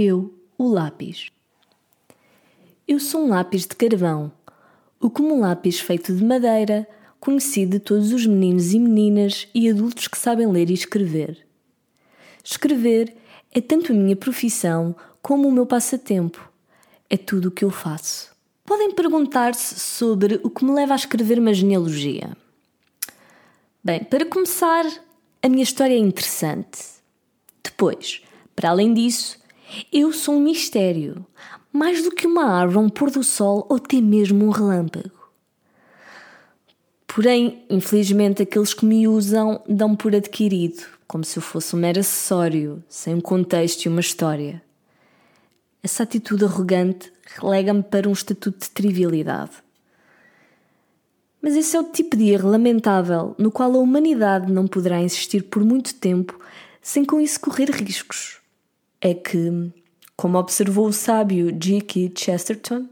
Eu, o lápis. Eu sou um lápis de carvão, o como um lápis feito de madeira, conhecido de todos os meninos e meninas e adultos que sabem ler e escrever. Escrever é tanto a minha profissão como o meu passatempo. É tudo o que eu faço. Podem perguntar-se sobre o que me leva a escrever uma genealogia. Bem, para começar, a minha história é interessante. Depois, para além disso, eu sou um mistério, mais do que uma árvore, um pôr do sol ou até mesmo um relâmpago. Porém, infelizmente, aqueles que me usam dão por adquirido, como se eu fosse um mero acessório, sem um contexto e uma história. Essa atitude arrogante relega-me para um estatuto de trivialidade. Mas esse é o tipo de erro lamentável no qual a humanidade não poderá insistir por muito tempo sem com isso correr riscos. É que, como observou o sábio G.K. Chesterton,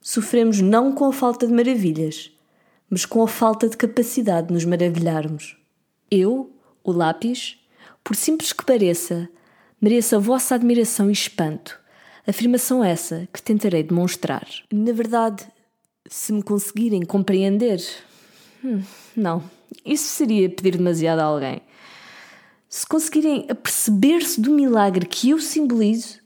sofremos não com a falta de maravilhas, mas com a falta de capacidade de nos maravilharmos. Eu, o lápis, por simples que pareça, mereço a vossa admiração e espanto. Afirmação essa que tentarei demonstrar. Na verdade, se me conseguirem compreender. Hum, não, isso seria pedir demasiado a alguém. Se conseguirem aperceber-se do milagre que eu simbolizo,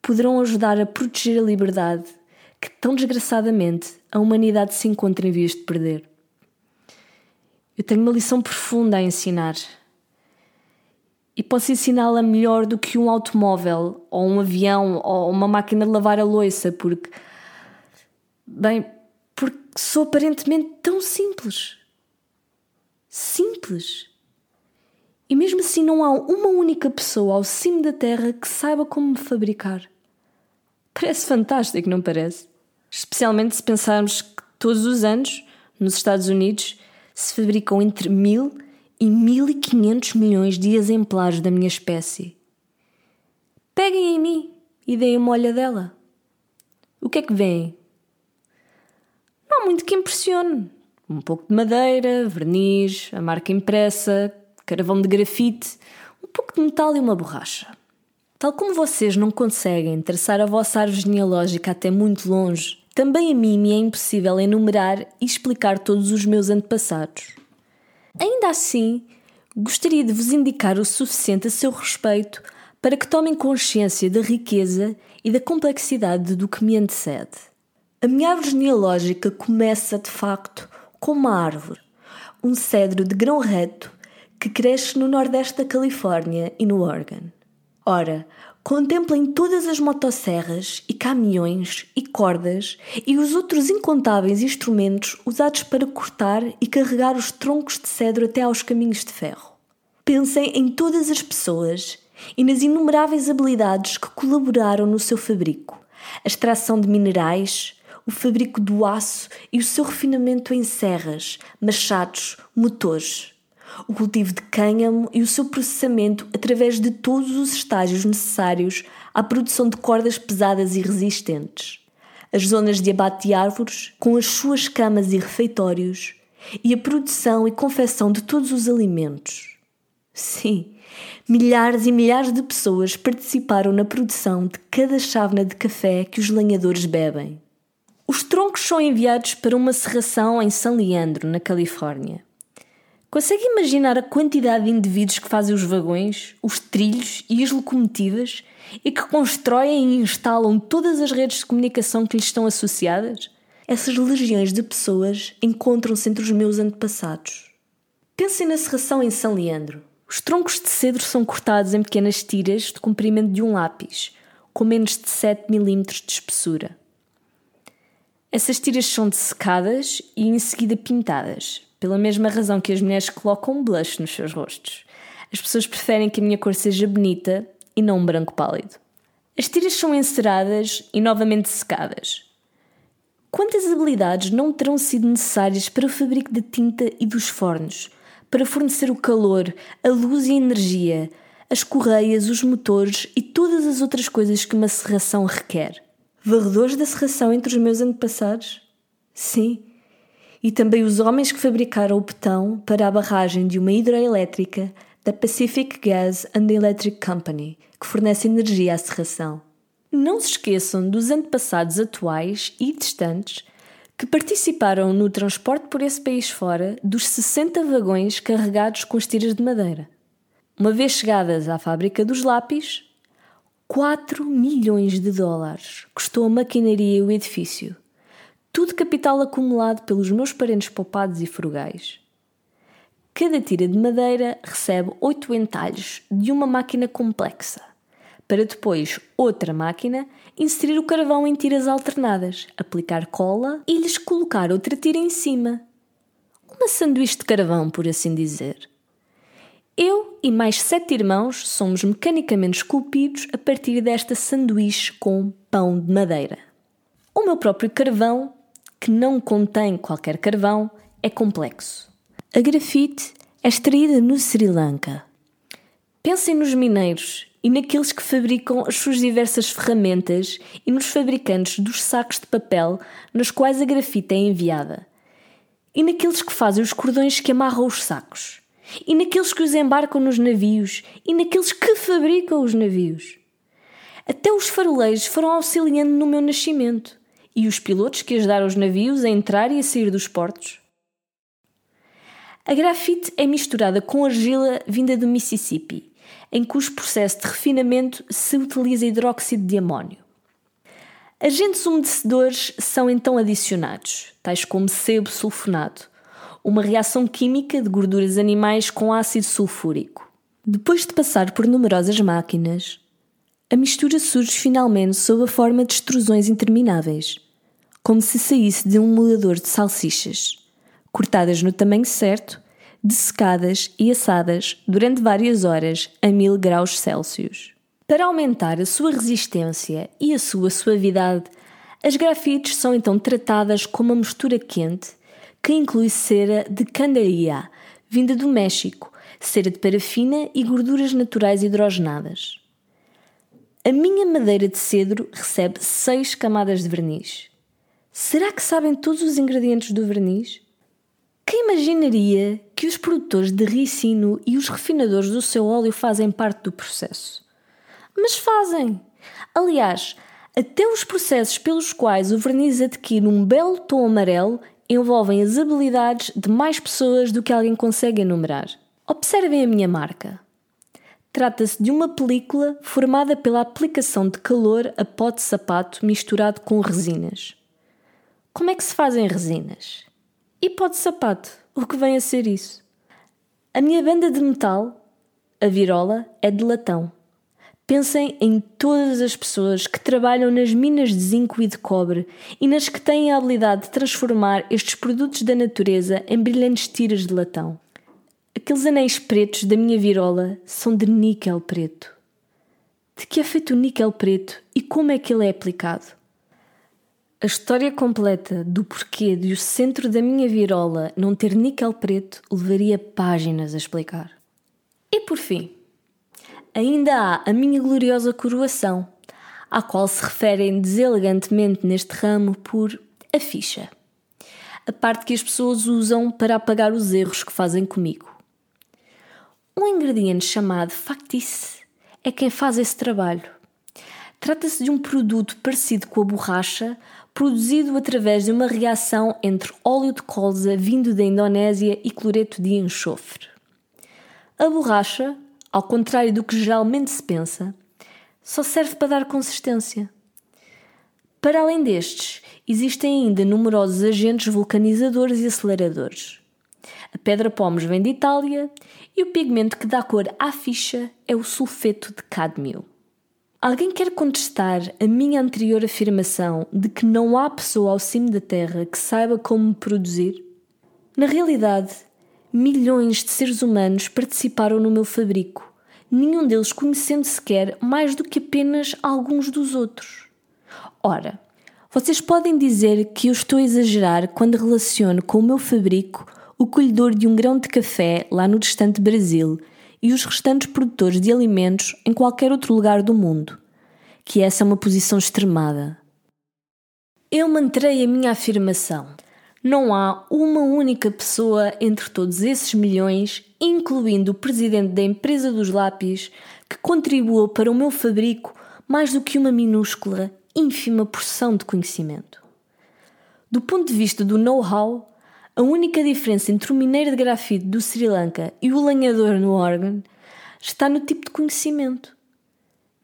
poderão ajudar a proteger a liberdade que tão desgraçadamente a humanidade se encontra em vias de perder. Eu tenho uma lição profunda a ensinar. E posso ensiná-la melhor do que um automóvel, ou um avião, ou uma máquina de lavar a louça, porque Bem, porque sou aparentemente tão simples. Simples. E mesmo assim não há uma única pessoa ao cimo da Terra que saiba como fabricar. Parece fantástico, não parece? Especialmente se pensarmos que todos os anos, nos Estados Unidos, se fabricam entre mil e mil e quinhentos milhões de exemplares da minha espécie. Peguem em mim e deem uma olhadela. O que é que vêm? Não há muito que impressione. Um pouco de madeira, verniz, a marca impressa, carvão de grafite, um pouco de metal e uma borracha. Tal como vocês não conseguem traçar a vossa árvore genealógica até muito longe, também a mim me é impossível enumerar e explicar todos os meus antepassados. Ainda assim, gostaria de vos indicar o suficiente a seu respeito para que tomem consciência da riqueza e da complexidade do que me antecede. A minha árvore genealógica começa, de facto, com uma árvore, um cedro de grão reto que cresce no nordeste da Califórnia e no Oregon. Ora, contemplem todas as motosserras e caminhões e cordas e os outros incontáveis instrumentos usados para cortar e carregar os troncos de cedro até aos caminhos de ferro. Pensem em todas as pessoas e nas inumeráveis habilidades que colaboraram no seu fabrico, a extração de minerais, o fabrico do aço e o seu refinamento em serras, machados, motores. O cultivo de cânhamo e o seu processamento através de todos os estágios necessários à produção de cordas pesadas e resistentes. As zonas de abate de árvores, com as suas camas e refeitórios, e a produção e confecção de todos os alimentos. Sim, milhares e milhares de pessoas participaram na produção de cada chávena de café que os lenhadores bebem. Os troncos são enviados para uma serração em San Leandro, na Califórnia. Consegue imaginar a quantidade de indivíduos que fazem os vagões, os trilhos e as locomotivas e que constroem e instalam todas as redes de comunicação que lhes estão associadas? Essas legiões de pessoas encontram-se entre os meus antepassados. Pensem na serração em São Leandro. Os troncos de cedro são cortados em pequenas tiras de comprimento de um lápis, com menos de 7 mm de espessura. Essas tiras são dessecadas e em seguida pintadas, pela mesma razão que as mulheres colocam blush nos seus rostos. As pessoas preferem que a minha cor seja bonita e não um branco pálido. As tiras são enceradas e novamente secadas. Quantas habilidades não terão sido necessárias para o fabrico da tinta e dos fornos, para fornecer o calor, a luz e a energia, as correias, os motores e todas as outras coisas que uma serração requer? varredores da serração entre os meus antepassados? Sim. E também os homens que fabricaram o betão para a barragem de uma hidroelétrica da Pacific Gas and Electric Company, que fornece energia à serração. Não se esqueçam dos antepassados atuais e distantes que participaram no transporte por esse país fora dos 60 vagões carregados com as tiras de madeira. Uma vez chegadas à fábrica dos lápis, 4 milhões de dólares custou a maquinaria e o edifício. Tudo capital acumulado pelos meus parentes poupados e frugais. Cada tira de madeira recebe 8 entalhos de uma máquina complexa para depois outra máquina inserir o carvão em tiras alternadas, aplicar cola e lhes colocar outra tira em cima. Uma sanduíche de carvão, por assim dizer. Eu e mais sete irmãos somos mecanicamente esculpidos a partir desta sanduíche com pão de madeira. O meu próprio carvão, que não contém qualquer carvão, é complexo. A grafite é extraída no Sri Lanka. Pensem nos mineiros e naqueles que fabricam as suas diversas ferramentas e nos fabricantes dos sacos de papel nos quais a grafita é enviada, e naqueles que fazem os cordões que amarram os sacos, e naqueles que os embarcam nos navios e naqueles que fabricam os navios. Até os faroleiros foram auxiliando no meu nascimento, e os pilotos que ajudaram os navios a entrar e a sair dos portos. A grafite é misturada com argila vinda do Mississippi em cujo processo de refinamento se utiliza hidróxido de amónio. Agentes umedecedores são então adicionados, tais como sebo sulfonado, uma reação química de gorduras animais com ácido sulfúrico. Depois de passar por numerosas máquinas, a mistura surge finalmente sob a forma de extrusões intermináveis, como se saísse de um moedor de salsichas, cortadas no tamanho certo dessecadas e assadas durante várias horas a 1000 graus Celsius. Para aumentar a sua resistência e a sua suavidade, as grafites são então tratadas com uma mistura quente que inclui cera de candaria, vinda do México, cera de parafina e gorduras naturais hidrogenadas. A minha madeira de cedro recebe seis camadas de verniz. Será que sabem todos os ingredientes do verniz? Quem imaginaria que os produtores de ricino e os refinadores do seu óleo fazem parte do processo? Mas fazem! Aliás, até os processos pelos quais o verniz adquire um belo tom amarelo envolvem as habilidades de mais pessoas do que alguém consegue enumerar. Observem a minha marca. Trata-se de uma película formada pela aplicação de calor a pó de sapato misturado com resinas. Como é que se fazem resinas? e pó de sapato, o que vem a ser isso. A minha banda de metal, a virola, é de latão. Pensem em todas as pessoas que trabalham nas minas de zinco e de cobre e nas que têm a habilidade de transformar estes produtos da natureza em brilhantes tiras de latão. Aqueles anéis pretos da minha virola são de níquel preto. De que é feito o níquel preto e como é que ele é aplicado? A história completa do porquê de o centro da minha virola não ter níquel preto levaria páginas a explicar. E por fim, ainda há a minha gloriosa coroação, à qual se referem deselegantemente neste ramo por a ficha. A parte que as pessoas usam para apagar os erros que fazem comigo. Um ingrediente chamado factice é quem faz esse trabalho. Trata-se de um produto parecido com a borracha, produzido através de uma reação entre óleo de colza vindo da Indonésia e cloreto de enxofre. A borracha, ao contrário do que geralmente se pensa, só serve para dar consistência. Para além destes, existem ainda numerosos agentes vulcanizadores e aceleradores. A pedra pómez vem de Itália e o pigmento que dá cor à ficha é o sulfeto de cádmio. Alguém quer contestar a minha anterior afirmação de que não há pessoa ao cimo da Terra que saiba como produzir? Na realidade, milhões de seres humanos participaram no meu fabrico, nenhum deles conhecendo sequer mais do que apenas alguns dos outros. Ora, vocês podem dizer que eu estou a exagerar quando relaciono com o meu fabrico o colhedor de um grão de café lá no distante Brasil e os restantes produtores de alimentos em qualquer outro lugar do mundo, que essa é uma posição extremada. Eu manterei a minha afirmação. não há uma única pessoa entre todos esses milhões, incluindo o presidente da empresa dos lápis, que contribuiu para o meu fabrico mais do que uma minúscula, ínfima porção de conhecimento. Do ponto de vista do know-how, a única diferença entre o mineiro de grafite do Sri Lanka e o lenhador no Oregon está no tipo de conhecimento.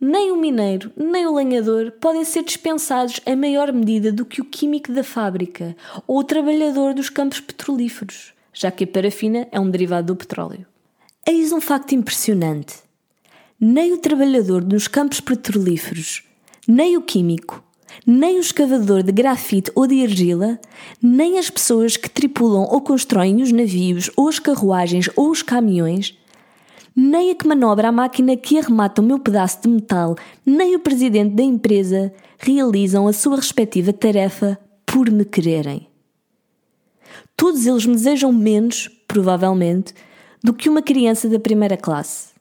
Nem o mineiro, nem o lenhador podem ser dispensados em maior medida do que o químico da fábrica ou o trabalhador dos campos petrolíferos, já que a parafina é um derivado do petróleo. Eis um facto impressionante. Nem o trabalhador nos campos petrolíferos, nem o químico, nem o escavador de grafite ou de argila, nem as pessoas que tripulam ou constroem os navios ou as carruagens ou os caminhões nem a que manobra a máquina que arremata o meu pedaço de metal, nem o presidente da empresa realizam a sua respectiva tarefa por me quererem. Todos eles me desejam menos, provavelmente, do que uma criança da primeira classe.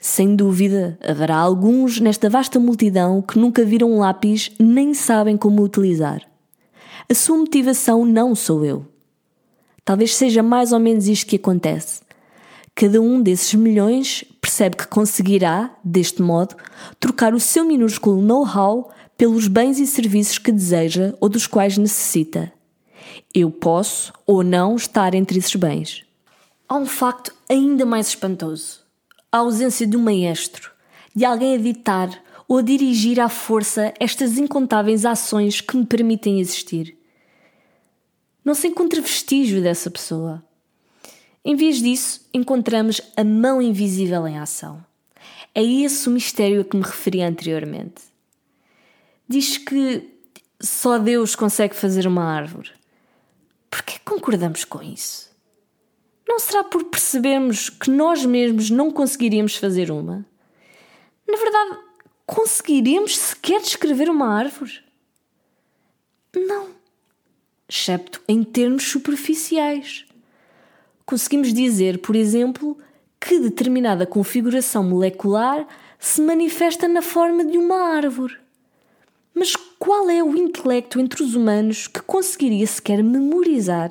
Sem dúvida, haverá alguns nesta vasta multidão que nunca viram um lápis nem sabem como utilizar. A sua motivação não sou eu. Talvez seja mais ou menos isto que acontece. Cada um desses milhões percebe que conseguirá, deste modo, trocar o seu minúsculo know-how pelos bens e serviços que deseja ou dos quais necessita. Eu posso ou não estar entre esses bens. Há um facto ainda mais espantoso: a ausência de um maestro, de alguém a ditar ou a dirigir à força estas incontáveis ações que me permitem existir. Não se encontra vestígio dessa pessoa. Em vez disso, encontramos a mão invisível em ação. É esse o mistério a que me referi anteriormente. Diz que só Deus consegue fazer uma árvore. Por que concordamos com isso? Não será por percebermos que nós mesmos não conseguiríamos fazer uma? Na verdade, conseguiríamos sequer descrever uma árvore? Não. Excepto em termos superficiais conseguimos dizer, por exemplo, que determinada configuração molecular se manifesta na forma de uma árvore. Mas qual é o intelecto entre os humanos que conseguiria sequer memorizar,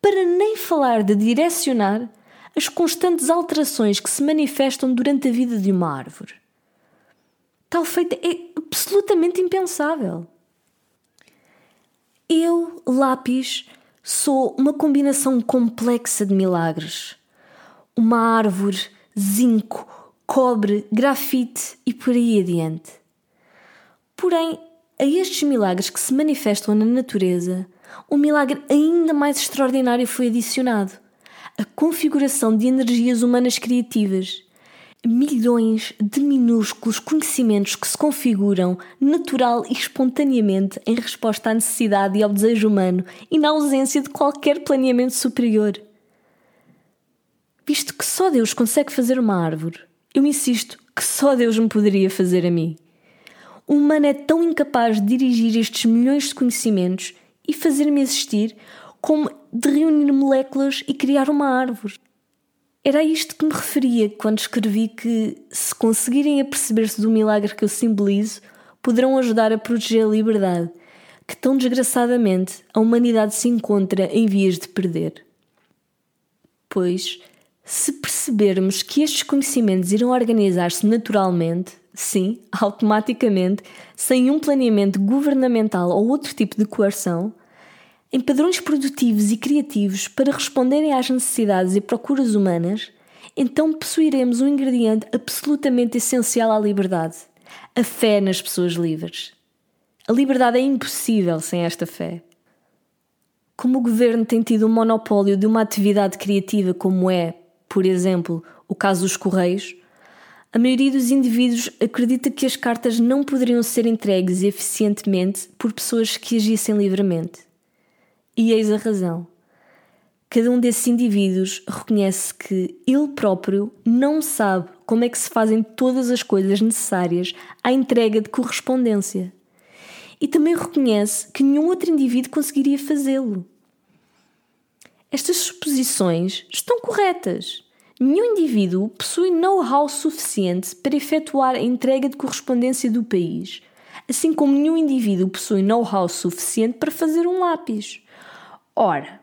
para nem falar de direcionar, as constantes alterações que se manifestam durante a vida de uma árvore? Tal feito é absolutamente impensável. Eu, lápis, Sou uma combinação complexa de milagres. Uma árvore, zinco, cobre, grafite e por aí adiante. Porém, a estes milagres que se manifestam na natureza, um milagre ainda mais extraordinário foi adicionado: a configuração de energias humanas criativas milhões de minúsculos conhecimentos que se configuram natural e espontaneamente em resposta à necessidade e ao desejo humano e na ausência de qualquer planeamento superior. Visto que só Deus consegue fazer uma árvore, eu insisto que só Deus me poderia fazer a mim. O humano é tão incapaz de dirigir estes milhões de conhecimentos e fazer-me existir como de reunir moléculas e criar uma árvore. Era a isto que me referia quando escrevi que, se conseguirem aperceber-se do milagre que eu simbolizo, poderão ajudar a proteger a liberdade, que tão desgraçadamente a humanidade se encontra em vias de perder. Pois, se percebermos que estes conhecimentos irão organizar-se naturalmente, sim, automaticamente, sem um planeamento governamental ou outro tipo de coerção, em padrões produtivos e criativos para responderem às necessidades e procuras humanas, então possuiremos um ingrediente absolutamente essencial à liberdade: a fé nas pessoas livres. A liberdade é impossível sem esta fé. Como o governo tem tido um monopólio de uma atividade criativa, como é, por exemplo, o caso dos Correios, a maioria dos indivíduos acredita que as cartas não poderiam ser entregues eficientemente por pessoas que agissem livremente. E eis a razão. Cada um desses indivíduos reconhece que ele próprio não sabe como é que se fazem todas as coisas necessárias à entrega de correspondência. E também reconhece que nenhum outro indivíduo conseguiria fazê-lo. Estas suposições estão corretas. Nenhum indivíduo possui know-how suficiente para efetuar a entrega de correspondência do país, assim como nenhum indivíduo possui know-how suficiente para fazer um lápis Ora,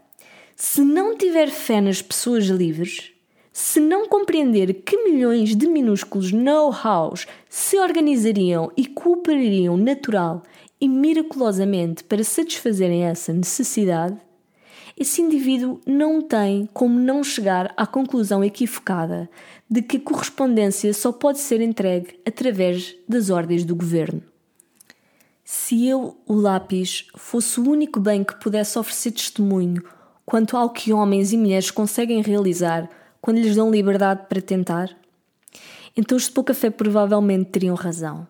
se não tiver fé nas pessoas livres, se não compreender que milhões de minúsculos know-hows se organizariam e cooperariam natural e miraculosamente para satisfazerem essa necessidade, esse indivíduo não tem como não chegar à conclusão equivocada de que a correspondência só pode ser entregue através das ordens do governo. Se eu, o lápis, fosse o único bem que pudesse oferecer testemunho quanto ao que homens e mulheres conseguem realizar quando lhes dão liberdade para tentar, então os de pouca fé provavelmente teriam razão.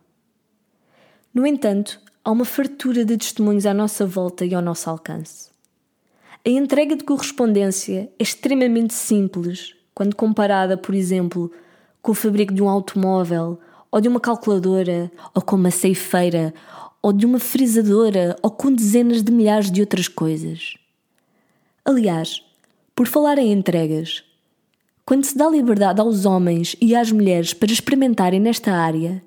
No entanto, há uma fartura de testemunhos à nossa volta e ao nosso alcance. A entrega de correspondência é extremamente simples quando comparada, por exemplo, com o fabrico de um automóvel, ou de uma calculadora, ou com uma ceifeira, ou de uma frisadora, ou com dezenas de milhares de outras coisas. Aliás, por falar em entregas, quando se dá liberdade aos homens e às mulheres para experimentarem nesta área,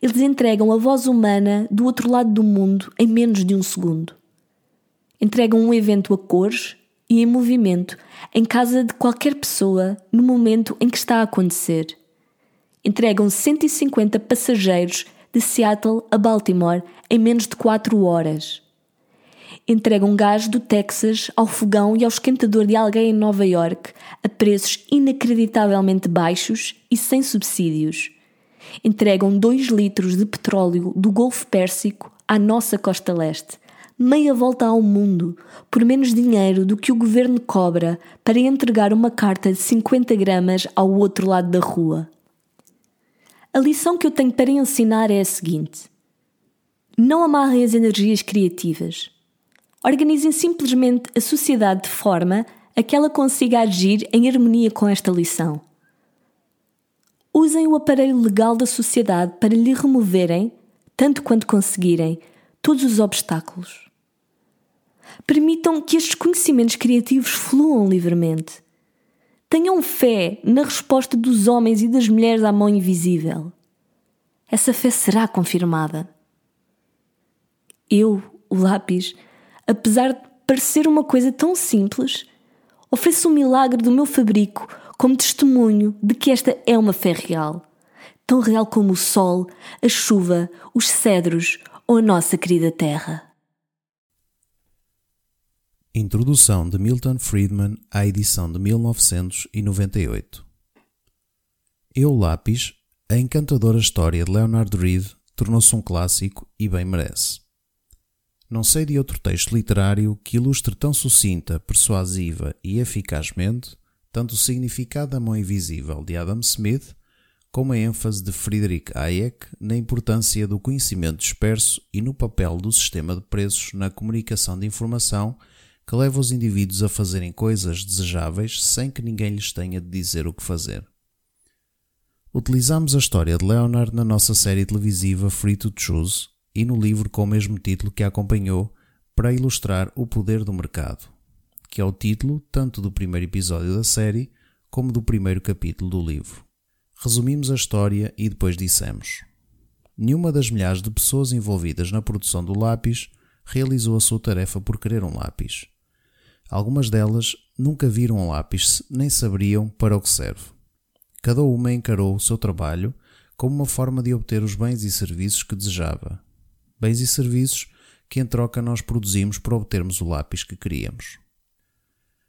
eles entregam a voz humana do outro lado do mundo em menos de um segundo entregam um evento a cores e em movimento em casa de qualquer pessoa no momento em que está a acontecer. Entregam 150 passageiros de Seattle a Baltimore em menos de 4 horas. Entregam gás do Texas ao fogão e ao esquentador de alguém em Nova York a preços inacreditavelmente baixos e sem subsídios. Entregam 2 litros de petróleo do Golfo Pérsico à nossa costa leste meia volta ao mundo por menos dinheiro do que o governo cobra para entregar uma carta de 50 gramas ao outro lado da rua. A lição que eu tenho para ensinar é a seguinte: não amarrem as energias criativas. Organizem simplesmente a sociedade de forma a que ela consiga agir em harmonia com esta lição. Usem o aparelho legal da sociedade para lhe removerem, tanto quanto conseguirem, todos os obstáculos. Permitam que estes conhecimentos criativos fluam livremente. Tenham fé na resposta dos homens e das mulheres à mão invisível. Essa fé será confirmada. Eu, o lápis, apesar de parecer uma coisa tão simples, ofereço o milagre do meu fabrico como testemunho de que esta é uma fé real, tão real como o sol, a chuva, os cedros ou a nossa querida terra. Introdução de Milton Friedman à edição de 1998. Eu Lápis, a encantadora história de Leonard Reed, tornou-se um clássico e bem merece. Não sei de outro texto literário que ilustre tão sucinta, persuasiva e eficazmente tanto o significado da mão invisível de Adam Smith como a ênfase de Friedrich Hayek na importância do conhecimento disperso e no papel do sistema de preços na comunicação de informação que leva os indivíduos a fazerem coisas desejáveis sem que ninguém lhes tenha de dizer o que fazer. Utilizamos a história de Leonard na nossa série televisiva Free to Choose e no livro com o mesmo título que a acompanhou para ilustrar o poder do mercado, que é o título tanto do primeiro episódio da série como do primeiro capítulo do livro. Resumimos a história e depois dissemos: Nenhuma das milhares de pessoas envolvidas na produção do lápis realizou a sua tarefa por querer um lápis. Algumas delas nunca viram um lápis nem saberiam para o que serve. Cada uma encarou o seu trabalho como uma forma de obter os bens e serviços que desejava. Bens e serviços que em troca nós produzimos para obtermos o lápis que queríamos.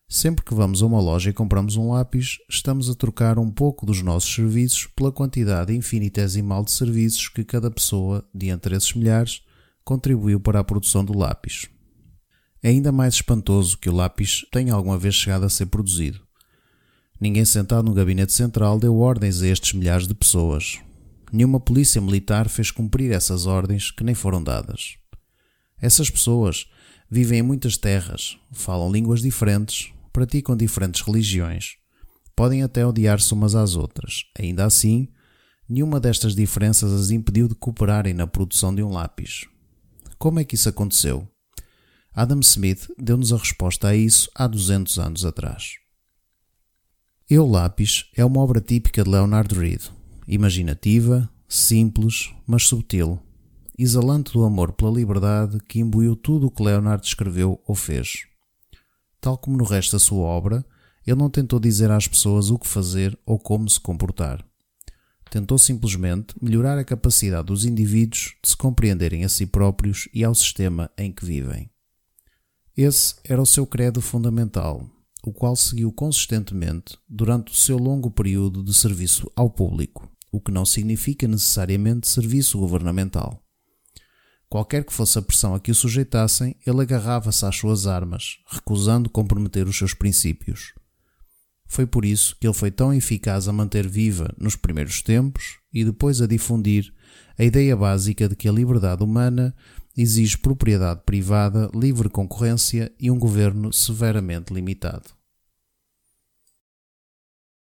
Sempre que vamos a uma loja e compramos um lápis, estamos a trocar um pouco dos nossos serviços pela quantidade infinitesimal de serviços que cada pessoa, de entre esses milhares, contribuiu para a produção do lápis. É ainda mais espantoso que o lápis tenha alguma vez chegado a ser produzido. Ninguém sentado no gabinete central deu ordens a estes milhares de pessoas. Nenhuma polícia militar fez cumprir essas ordens que nem foram dadas. Essas pessoas vivem em muitas terras, falam línguas diferentes, praticam diferentes religiões, podem até odiar-se umas às outras. Ainda assim, nenhuma destas diferenças as impediu de cooperarem na produção de um lápis. Como é que isso aconteceu? Adam Smith deu-nos a resposta a isso há 200 anos atrás. Eu Lápis é uma obra típica de Leonard Reed, imaginativa, simples, mas subtil, exalante do amor pela liberdade que imbuiu tudo o que Leonard escreveu ou fez. Tal como no resto da sua obra, ele não tentou dizer às pessoas o que fazer ou como se comportar. Tentou simplesmente melhorar a capacidade dos indivíduos de se compreenderem a si próprios e ao sistema em que vivem. Esse era o seu credo fundamental, o qual seguiu consistentemente durante o seu longo período de serviço ao público, o que não significa necessariamente serviço governamental. Qualquer que fosse a pressão a que o sujeitassem, ele agarrava-se às suas armas, recusando comprometer os seus princípios. Foi por isso que ele foi tão eficaz a manter viva, nos primeiros tempos, e depois a difundir, a ideia básica de que a liberdade humana exige propriedade privada, livre concorrência e um governo severamente limitado.